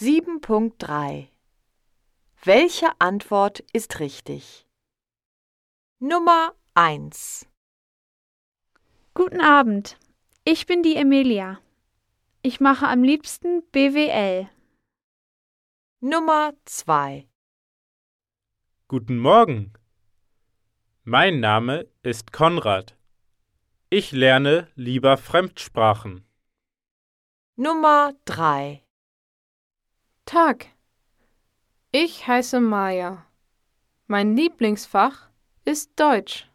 7.3 Welche Antwort ist richtig? Nummer 1 Guten Abend, ich bin die Emilia. Ich mache am liebsten BWL. Nummer 2 Guten Morgen. Mein Name ist Konrad. Ich lerne lieber Fremdsprachen. Nummer 3 Tag. Ich heiße Maja. Mein Lieblingsfach ist Deutsch.